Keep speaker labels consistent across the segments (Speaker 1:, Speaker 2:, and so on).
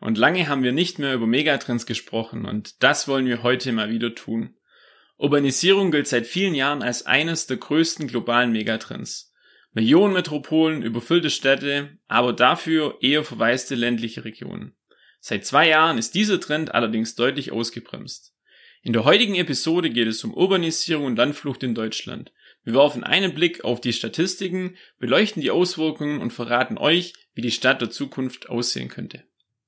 Speaker 1: Und lange haben wir nicht mehr über Megatrends gesprochen und das wollen wir heute mal wieder tun. Urbanisierung gilt seit vielen Jahren als eines der größten globalen Megatrends. Millionen Metropolen, überfüllte Städte, aber dafür eher verwaiste ländliche Regionen. Seit zwei Jahren ist dieser Trend allerdings deutlich ausgebremst. In der heutigen Episode geht es um Urbanisierung und Landflucht in Deutschland. Wir werfen einen Blick auf die Statistiken, beleuchten die Auswirkungen und verraten euch, wie die Stadt der Zukunft aussehen könnte.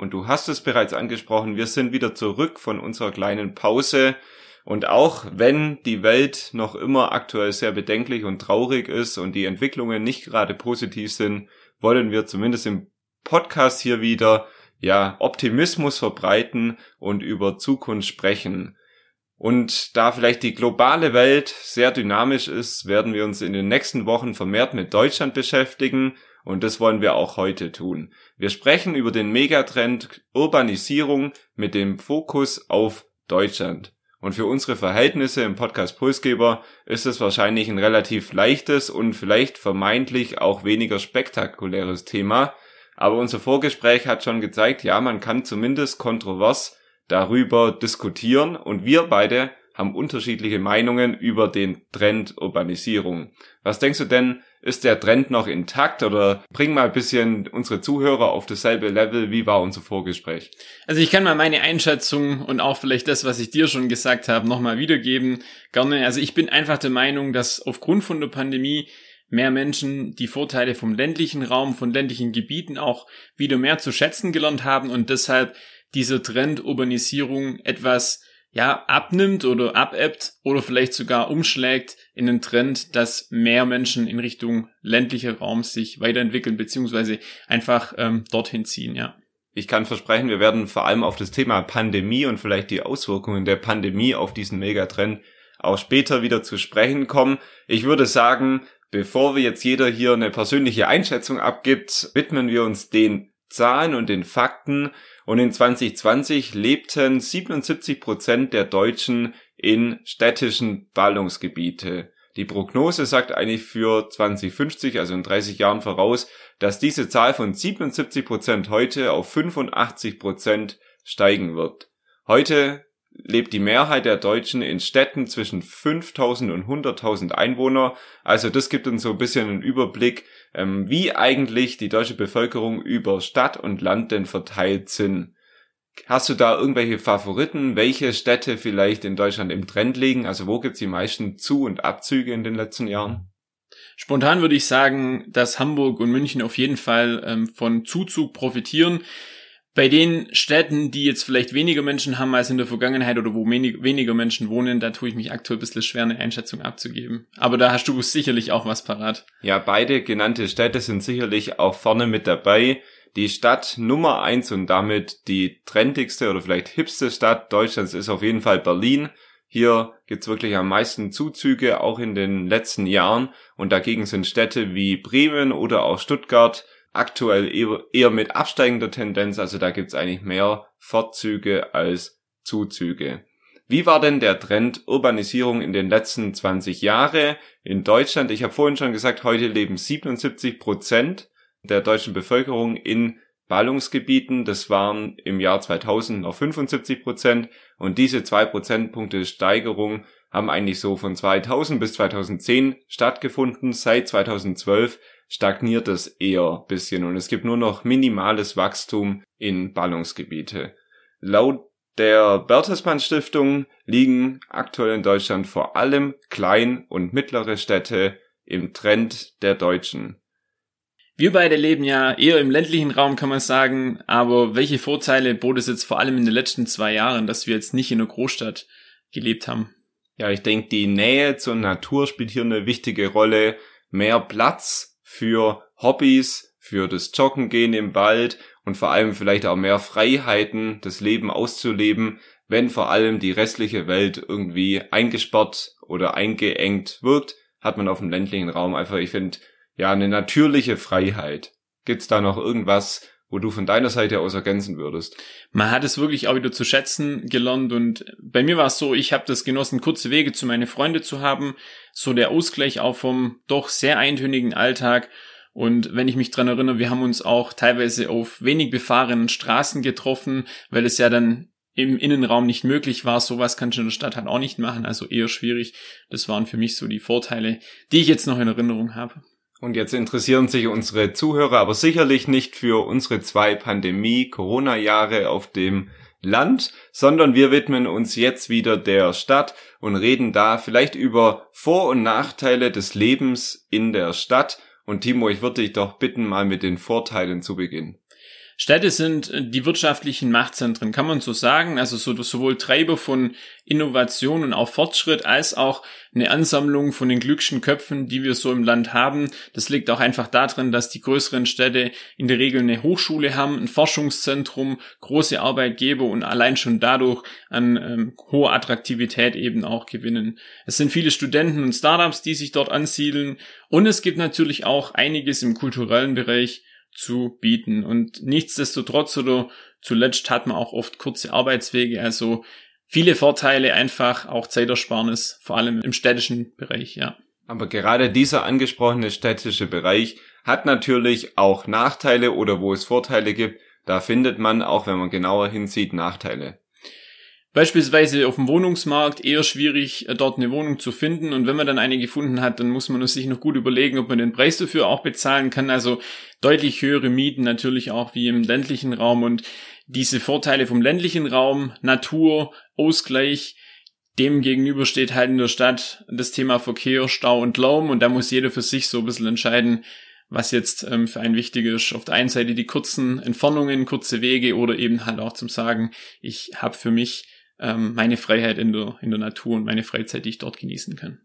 Speaker 2: Und du hast es bereits angesprochen, wir sind wieder zurück von unserer kleinen Pause. Und auch wenn die Welt noch immer aktuell sehr bedenklich und traurig ist und die Entwicklungen nicht gerade positiv sind, wollen wir zumindest im Podcast hier wieder ja Optimismus verbreiten und über Zukunft sprechen. Und da vielleicht die globale Welt sehr dynamisch ist, werden wir uns in den nächsten Wochen vermehrt mit Deutschland beschäftigen und das wollen wir auch heute tun. Wir sprechen über den Megatrend Urbanisierung mit dem Fokus auf Deutschland. Und für unsere Verhältnisse im Podcast Pulsgeber ist es wahrscheinlich ein relativ leichtes und vielleicht vermeintlich auch weniger spektakuläres Thema. Aber unser Vorgespräch hat schon gezeigt, ja, man kann zumindest kontrovers darüber diskutieren und wir beide haben unterschiedliche Meinungen über den Trend Urbanisierung. Was denkst du denn, ist der Trend noch intakt oder bring mal ein bisschen unsere Zuhörer auf dasselbe Level? Wie war unser Vorgespräch?
Speaker 1: Also ich kann mal meine Einschätzung und auch vielleicht das, was ich dir schon gesagt habe, nochmal wiedergeben. Gerne. Also ich bin einfach der Meinung, dass aufgrund von der Pandemie mehr Menschen die Vorteile vom ländlichen Raum, von ländlichen Gebieten auch wieder mehr zu schätzen gelernt haben und deshalb dieser Trend Urbanisierung etwas ja, abnimmt oder abebbt oder vielleicht sogar umschlägt in den Trend, dass mehr Menschen in Richtung ländlicher Raum sich weiterentwickeln beziehungsweise einfach ähm, dorthin ziehen, ja.
Speaker 2: Ich kann versprechen, wir werden vor allem auf das Thema Pandemie und vielleicht die Auswirkungen der Pandemie auf diesen Megatrend auch später wieder zu sprechen kommen. Ich würde sagen, bevor wir jetzt jeder hier eine persönliche Einschätzung abgibt, widmen wir uns den Zahlen und den Fakten, und in 2020 lebten 77 Prozent der Deutschen in städtischen Ballungsgebiete. Die Prognose sagt eigentlich für 2050, also in 30 Jahren voraus, dass diese Zahl von 77 Prozent heute auf 85 Prozent steigen wird. Heute lebt die Mehrheit der Deutschen in Städten zwischen 5000 und 100.000 Einwohner. Also das gibt uns so ein bisschen einen Überblick, ähm, wie eigentlich die deutsche Bevölkerung über Stadt und Land denn verteilt sind. Hast du da irgendwelche Favoriten, welche Städte vielleicht in Deutschland im Trend liegen? Also wo gibt's die meisten Zu- und Abzüge in den letzten Jahren?
Speaker 1: Spontan würde ich sagen, dass Hamburg und München auf jeden Fall ähm, von Zuzug profitieren. Bei den Städten, die jetzt vielleicht weniger Menschen haben als in der Vergangenheit oder wo wenig, weniger Menschen wohnen, da tue ich mich aktuell ein bisschen schwer, eine Einschätzung abzugeben. Aber da hast du sicherlich auch was parat.
Speaker 2: Ja, beide genannte Städte sind sicherlich auch vorne mit dabei. Die Stadt Nummer eins und damit die trendigste oder vielleicht hipste Stadt Deutschlands ist auf jeden Fall Berlin. Hier gibt's wirklich am meisten Zuzüge, auch in den letzten Jahren. Und dagegen sind Städte wie Bremen oder auch Stuttgart aktuell eher mit absteigender Tendenz, also da gibt's eigentlich mehr Fortzüge als Zuzüge. Wie war denn der Trend Urbanisierung in den letzten 20 Jahren in Deutschland? Ich habe vorhin schon gesagt, heute leben 77 Prozent der deutschen Bevölkerung in Ballungsgebieten. Das waren im Jahr 2000 noch 75 Prozent. Und diese zwei Prozentpunkte Steigerung haben eigentlich so von 2000 bis 2010 stattgefunden. Seit 2012 stagniert es eher bisschen und es gibt nur noch minimales Wachstum in Ballungsgebiete. Laut der Bertelsmann Stiftung liegen aktuell in Deutschland vor allem klein- und mittlere Städte im Trend der Deutschen.
Speaker 1: Wir beide leben ja eher im ländlichen Raum, kann man sagen, aber welche Vorteile bot es jetzt vor allem in den letzten zwei Jahren, dass wir jetzt nicht in einer Großstadt gelebt haben?
Speaker 2: Ja, ich denke, die Nähe zur Natur spielt hier eine wichtige Rolle. Mehr Platz für Hobbys, für das Joggen gehen im Wald und vor allem vielleicht auch mehr Freiheiten, das Leben auszuleben, wenn vor allem die restliche Welt irgendwie eingesperrt oder eingeengt wirkt, hat man auf dem ländlichen Raum einfach, ich finde, ja, eine natürliche Freiheit. Gibt's da noch irgendwas, wo du von deiner Seite aus ergänzen würdest?
Speaker 1: Man hat es wirklich auch wieder zu schätzen gelernt und bei mir war es so, ich habe das genossen, kurze Wege zu meine Freunde zu haben, so der Ausgleich auch vom doch sehr eintönigen Alltag und wenn ich mich dran erinnere, wir haben uns auch teilweise auf wenig befahrenen Straßen getroffen, weil es ja dann im Innenraum nicht möglich war. Sowas kannst du in der Stadt halt auch nicht machen, also eher schwierig. Das waren für mich so die Vorteile, die ich jetzt noch in Erinnerung habe.
Speaker 2: Und jetzt interessieren sich unsere Zuhörer aber sicherlich nicht für unsere zwei Pandemie-Corona-Jahre auf dem Land, sondern wir widmen uns jetzt wieder der Stadt und reden da vielleicht über Vor- und Nachteile des Lebens in der Stadt. Und Timo, ich würde dich doch bitten, mal mit den Vorteilen zu beginnen.
Speaker 1: Städte sind äh, die wirtschaftlichen Machtzentren, kann man so sagen. Also so, sowohl Treiber von Innovation und auch Fortschritt als auch eine Ansammlung von den glücklichen Köpfen, die wir so im Land haben. Das liegt auch einfach darin, dass die größeren Städte in der Regel eine Hochschule haben, ein Forschungszentrum, große Arbeitgeber und allein schon dadurch an ähm, hoher Attraktivität eben auch gewinnen. Es sind viele Studenten und Startups, die sich dort ansiedeln und es gibt natürlich auch einiges im kulturellen Bereich, zu bieten. Und nichtsdestotrotz oder zuletzt hat man auch oft kurze Arbeitswege, also viele Vorteile einfach, auch Zeitersparnis, vor allem im städtischen Bereich, ja.
Speaker 2: Aber gerade dieser angesprochene städtische Bereich hat natürlich auch Nachteile oder wo es Vorteile gibt, da findet man, auch wenn man genauer hinsieht, Nachteile.
Speaker 1: Beispielsweise auf dem Wohnungsmarkt eher schwierig, äh, dort eine Wohnung zu finden. Und wenn man dann eine gefunden hat, dann muss man sich noch gut überlegen, ob man den Preis dafür auch bezahlen kann. Also deutlich höhere Mieten natürlich auch wie im ländlichen Raum. Und diese Vorteile vom ländlichen Raum, Natur, Ausgleich, dem gegenüber steht halt in der Stadt das Thema Verkehr, Stau und Lärm. Und da muss jeder für sich so ein bisschen entscheiden, was jetzt ähm, für einen wichtig ist. Auf der einen Seite die kurzen Entfernungen, kurze Wege oder eben halt auch zum Sagen, ich habe für mich ähm, meine Freiheit in der, in der Natur und meine Freizeit, die ich dort genießen kann.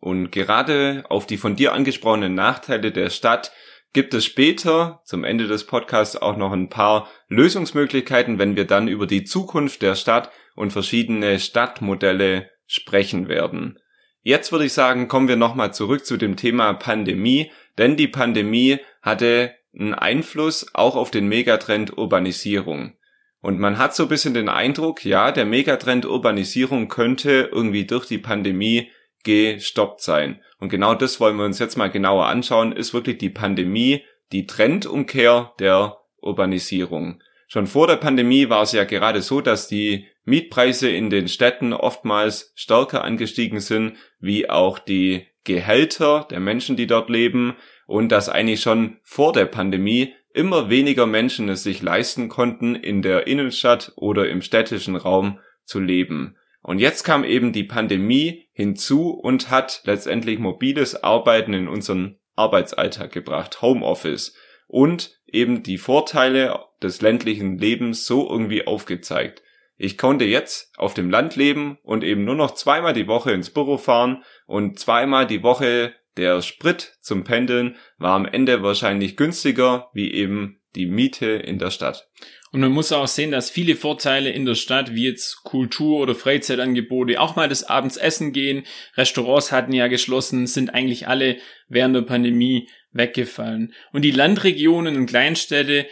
Speaker 2: Und gerade auf die von dir angesprochenen Nachteile der Stadt gibt es später zum Ende des Podcasts auch noch ein paar Lösungsmöglichkeiten, wenn wir dann über die Zukunft der Stadt und verschiedene Stadtmodelle sprechen werden. Jetzt würde ich sagen, kommen wir nochmal zurück zu dem Thema Pandemie, denn die Pandemie hatte einen Einfluss auch auf den Megatrend Urbanisierung. Und man hat so ein bisschen den Eindruck, ja, der Megatrend Urbanisierung könnte irgendwie durch die Pandemie gestoppt sein. Und genau das wollen wir uns jetzt mal genauer anschauen. Ist wirklich die Pandemie die Trendumkehr der Urbanisierung? Schon vor der Pandemie war es ja gerade so, dass die Mietpreise in den Städten oftmals stärker angestiegen sind, wie auch die Gehälter der Menschen, die dort leben, und dass eigentlich schon vor der Pandemie immer weniger Menschen es sich leisten konnten, in der Innenstadt oder im städtischen Raum zu leben. Und jetzt kam eben die Pandemie hinzu und hat letztendlich mobiles Arbeiten in unseren Arbeitsalltag gebracht, Homeoffice und eben die Vorteile des ländlichen Lebens so irgendwie aufgezeigt. Ich konnte jetzt auf dem Land leben und eben nur noch zweimal die Woche ins Büro fahren und zweimal die Woche der Sprit zum Pendeln war am Ende wahrscheinlich günstiger wie eben die Miete in der Stadt.
Speaker 1: Und man muss auch sehen, dass viele Vorteile in der Stadt, wie jetzt Kultur- oder Freizeitangebote, auch mal des Abends essen gehen, Restaurants hatten ja geschlossen, sind eigentlich alle während der Pandemie weggefallen. Und die Landregionen und Kleinstädte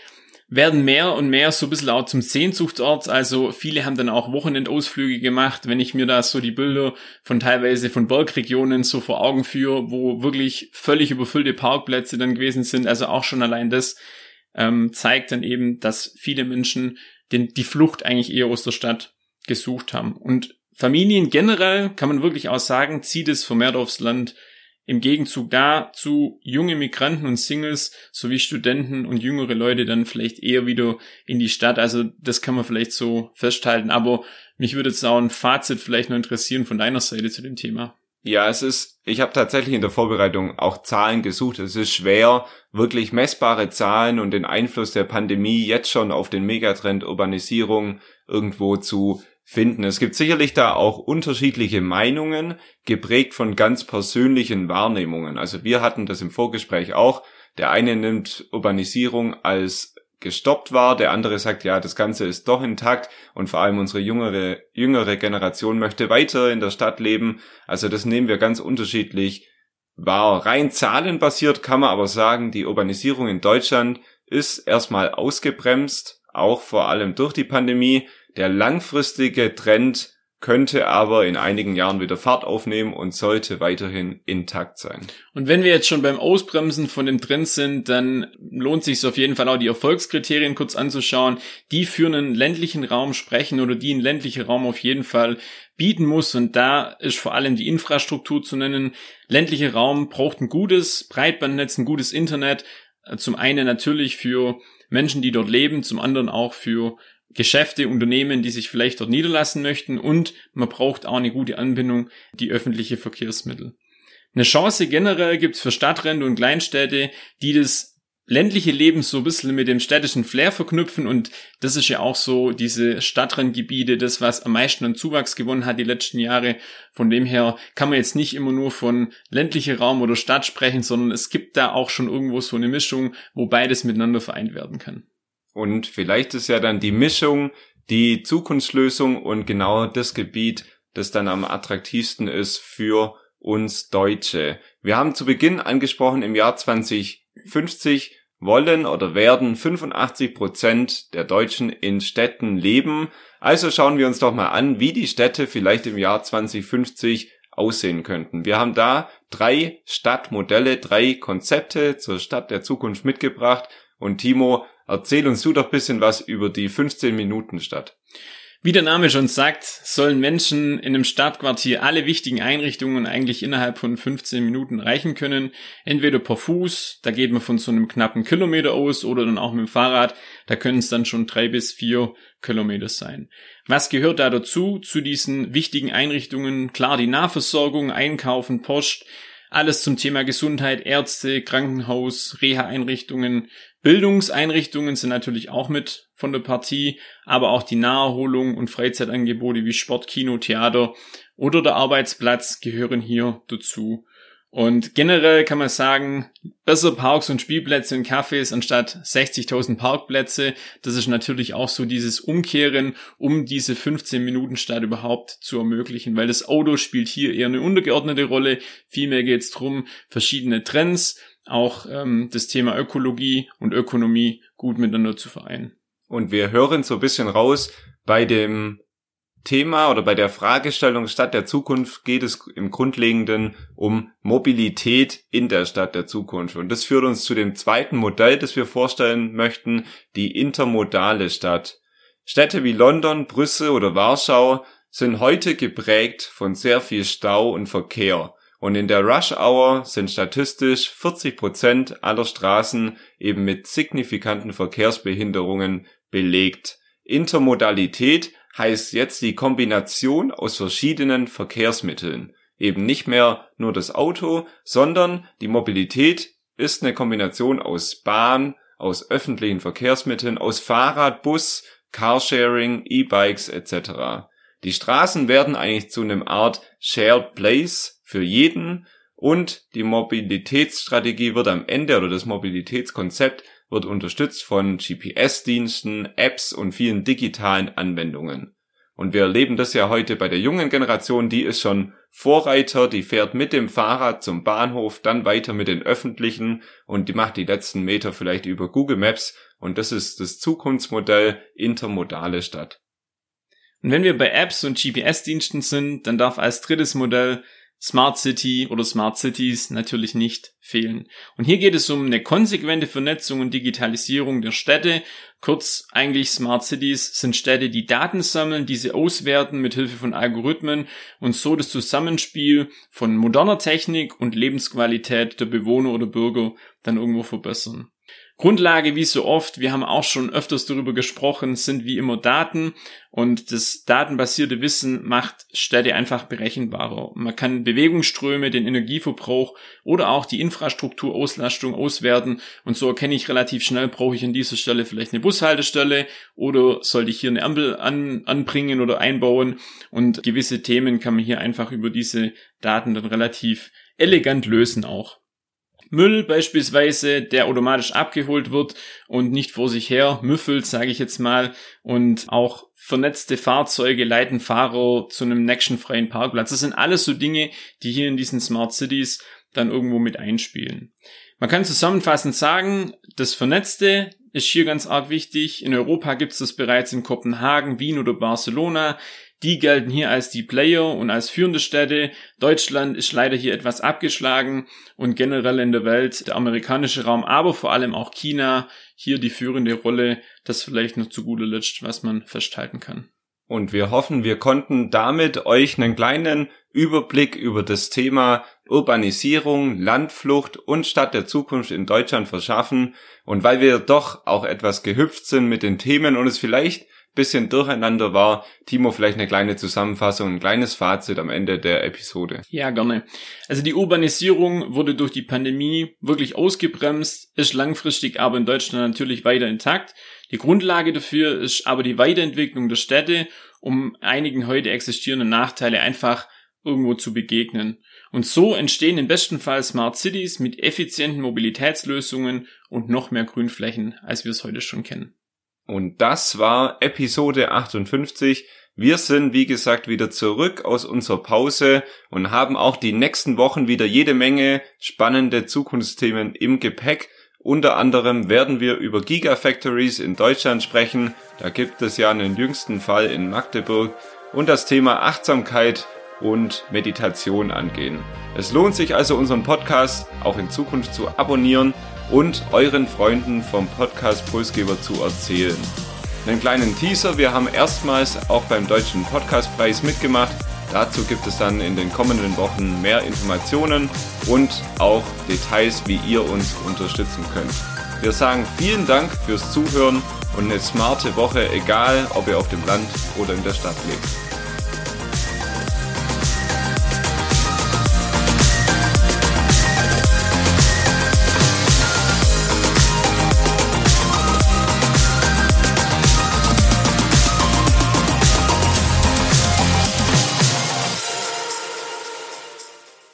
Speaker 1: werden mehr und mehr so ein bisschen auch zum Sehnsuchtsort. Also viele haben dann auch Wochenendausflüge gemacht. Wenn ich mir da so die Bilder von teilweise von Bergregionen so vor Augen führe, wo wirklich völlig überfüllte Parkplätze dann gewesen sind. Also auch schon allein das ähm, zeigt dann eben, dass viele Menschen den, die Flucht eigentlich eher aus der Stadt gesucht haben. Und Familien generell kann man wirklich auch sagen, zieht es vermehrt aufs Land im Gegenzug dazu junge Migranten und Singles sowie Studenten und jüngere Leute dann vielleicht eher wieder in die Stadt. Also das kann man vielleicht so festhalten. Aber mich würde jetzt auch ein Fazit vielleicht noch interessieren von deiner Seite zu dem Thema.
Speaker 2: Ja, es ist, ich habe tatsächlich in der Vorbereitung auch Zahlen gesucht. Es ist schwer, wirklich messbare Zahlen und den Einfluss der Pandemie jetzt schon auf den Megatrend Urbanisierung irgendwo zu finden. Es gibt sicherlich da auch unterschiedliche Meinungen, geprägt von ganz persönlichen Wahrnehmungen. Also wir hatten das im Vorgespräch auch. Der eine nimmt Urbanisierung als gestoppt war. Der andere sagt, ja, das Ganze ist doch intakt und vor allem unsere jüngere, jüngere Generation möchte weiter in der Stadt leben. Also das nehmen wir ganz unterschiedlich wahr. Rein zahlenbasiert kann man aber sagen, die Urbanisierung in Deutschland ist erstmal ausgebremst, auch vor allem durch die Pandemie. Der langfristige Trend könnte aber in einigen Jahren wieder Fahrt aufnehmen und sollte weiterhin intakt sein.
Speaker 1: Und wenn wir jetzt schon beim Ausbremsen von dem Trend sind, dann lohnt sich auf jeden Fall auch die Erfolgskriterien kurz anzuschauen, die für einen ländlichen Raum sprechen oder die ein ländlicher Raum auf jeden Fall bieten muss. Und da ist vor allem die Infrastruktur zu nennen. Ländlicher Raum braucht ein gutes Breitbandnetz, ein gutes Internet. Zum einen natürlich für Menschen, die dort leben, zum anderen auch für Geschäfte, Unternehmen, die sich vielleicht dort niederlassen möchten und man braucht auch eine gute Anbindung, die öffentliche Verkehrsmittel. Eine Chance generell gibt's für Stadtränder und Kleinstädte, die das ländliche Leben so ein bisschen mit dem städtischen Flair verknüpfen und das ist ja auch so diese Stadtrandgebiete, das was am meisten an Zuwachs gewonnen hat die letzten Jahre. Von dem her kann man jetzt nicht immer nur von ländlicher Raum oder Stadt sprechen, sondern es gibt da auch schon irgendwo so eine Mischung, wo beides miteinander vereint werden kann.
Speaker 2: Und vielleicht ist ja dann die Mischung die Zukunftslösung und genau das Gebiet, das dann am attraktivsten ist für uns Deutsche. Wir haben zu Beginn angesprochen, im Jahr 2050 wollen oder werden 85 Prozent der Deutschen in Städten leben. Also schauen wir uns doch mal an, wie die Städte vielleicht im Jahr 2050 aussehen könnten. Wir haben da drei Stadtmodelle, drei Konzepte zur Stadt der Zukunft mitgebracht. Und Timo, Erzähl uns du doch bisschen was über die 15 Minuten Stadt.
Speaker 1: Wie der Name schon sagt, sollen Menschen in einem Stadtquartier alle wichtigen Einrichtungen eigentlich innerhalb von 15 Minuten erreichen können. Entweder per Fuß, da geht man von so einem knappen Kilometer aus, oder dann auch mit dem Fahrrad, da können es dann schon drei bis vier Kilometer sein. Was gehört da dazu, zu diesen wichtigen Einrichtungen? Klar, die Nahversorgung, Einkaufen, Post, alles zum Thema Gesundheit, Ärzte, Krankenhaus, Reha-Einrichtungen, Bildungseinrichtungen sind natürlich auch mit von der Partie, aber auch die Naherholung und Freizeitangebote wie Sport, Kino, Theater oder der Arbeitsplatz gehören hier dazu. Und generell kann man sagen, besser Parks und Spielplätze und Cafés anstatt 60.000 Parkplätze. Das ist natürlich auch so dieses Umkehren, um diese 15 Minuten Stadt überhaupt zu ermöglichen, weil das Auto spielt hier eher eine untergeordnete Rolle. Vielmehr geht es darum, verschiedene Trends, auch ähm, das Thema Ökologie und Ökonomie gut miteinander zu vereinen.
Speaker 2: Und wir hören so ein bisschen raus, bei dem Thema oder bei der Fragestellung Stadt der Zukunft geht es im Grundlegenden um Mobilität in der Stadt der Zukunft. Und das führt uns zu dem zweiten Modell, das wir vorstellen möchten, die intermodale Stadt. Städte wie London, Brüssel oder Warschau sind heute geprägt von sehr viel Stau und Verkehr. Und in der Rush Hour sind statistisch 40 Prozent aller Straßen eben mit signifikanten Verkehrsbehinderungen belegt. Intermodalität heißt jetzt die Kombination aus verschiedenen Verkehrsmitteln. Eben nicht mehr nur das Auto, sondern die Mobilität ist eine Kombination aus Bahn, aus öffentlichen Verkehrsmitteln, aus Fahrrad, Bus, Carsharing, E-Bikes etc. Die Straßen werden eigentlich zu einem Art Shared Place für jeden und die Mobilitätsstrategie wird am Ende oder das Mobilitätskonzept wird unterstützt von GPS-Diensten, Apps und vielen digitalen Anwendungen. Und wir erleben das ja heute bei der jungen Generation, die ist schon Vorreiter, die fährt mit dem Fahrrad zum Bahnhof, dann weiter mit den öffentlichen und die macht die letzten Meter vielleicht über Google Maps und das ist das Zukunftsmodell intermodale Stadt.
Speaker 1: Und wenn wir bei Apps und GPS-Diensten sind, dann darf als drittes Modell Smart City oder Smart Cities natürlich nicht fehlen. Und hier geht es um eine konsequente Vernetzung und Digitalisierung der Städte. Kurz eigentlich Smart Cities sind Städte, die Daten sammeln, diese auswerten mit Hilfe von Algorithmen und so das Zusammenspiel von moderner Technik und Lebensqualität der Bewohner oder Bürger dann irgendwo verbessern. Grundlage, wie so oft, wir haben auch schon öfters darüber gesprochen, sind wie immer Daten und das datenbasierte Wissen macht Städte einfach berechenbarer. Man kann Bewegungsströme, den Energieverbrauch oder auch die Infrastrukturauslastung auswerten und so erkenne ich relativ schnell, brauche ich an dieser Stelle vielleicht eine Bushaltestelle oder sollte ich hier eine Ampel an, anbringen oder einbauen und gewisse Themen kann man hier einfach über diese Daten dann relativ elegant lösen auch. Müll beispielsweise, der automatisch abgeholt wird und nicht vor sich her müffelt, sage ich jetzt mal. Und auch vernetzte Fahrzeuge leiten Fahrer zu einem nächstenfreien Parkplatz. Das sind alles so Dinge, die hier in diesen Smart Cities dann irgendwo mit einspielen. Man kann zusammenfassend sagen, das Vernetzte ist hier ganz arg wichtig. In Europa gibt es das bereits in Kopenhagen, Wien oder Barcelona. Die gelten hier als die Player und als führende Städte. Deutschland ist leider hier etwas abgeschlagen und generell in der Welt der amerikanische Raum, aber vor allem auch China hier die führende Rolle. Das vielleicht noch zu guter Letzt, was man festhalten kann.
Speaker 2: Und wir hoffen, wir konnten damit euch einen kleinen Überblick über das Thema Urbanisierung, Landflucht und Stadt der Zukunft in Deutschland verschaffen. Und weil wir doch auch etwas gehüpft sind mit den Themen und es vielleicht bisschen durcheinander war, Timo vielleicht eine kleine Zusammenfassung, ein kleines Fazit am Ende der Episode.
Speaker 1: Ja, gerne. Also die Urbanisierung wurde durch die Pandemie wirklich ausgebremst, ist langfristig aber in Deutschland natürlich weiter intakt. Die Grundlage dafür ist aber die Weiterentwicklung der Städte, um einigen heute existierenden Nachteile einfach irgendwo zu begegnen. Und so entstehen im besten Fall Smart Cities mit effizienten Mobilitätslösungen und noch mehr Grünflächen, als wir es heute schon kennen.
Speaker 2: Und das war Episode 58. Wir sind, wie gesagt, wieder zurück aus unserer Pause und haben auch die nächsten Wochen wieder jede Menge spannende Zukunftsthemen im Gepäck. Unter anderem werden wir über Gigafactories in Deutschland sprechen. Da gibt es ja einen jüngsten Fall in Magdeburg und das Thema Achtsamkeit und Meditation angehen. Es lohnt sich also unseren Podcast auch in Zukunft zu abonnieren und euren Freunden vom Podcast Pulsgeber zu erzählen. Einen kleinen Teaser, wir haben erstmals auch beim Deutschen Podcastpreis mitgemacht. Dazu gibt es dann in den kommenden Wochen mehr Informationen und auch Details, wie ihr uns unterstützen könnt. Wir sagen vielen Dank fürs Zuhören und eine smarte Woche, egal ob ihr auf dem Land oder in der Stadt lebt.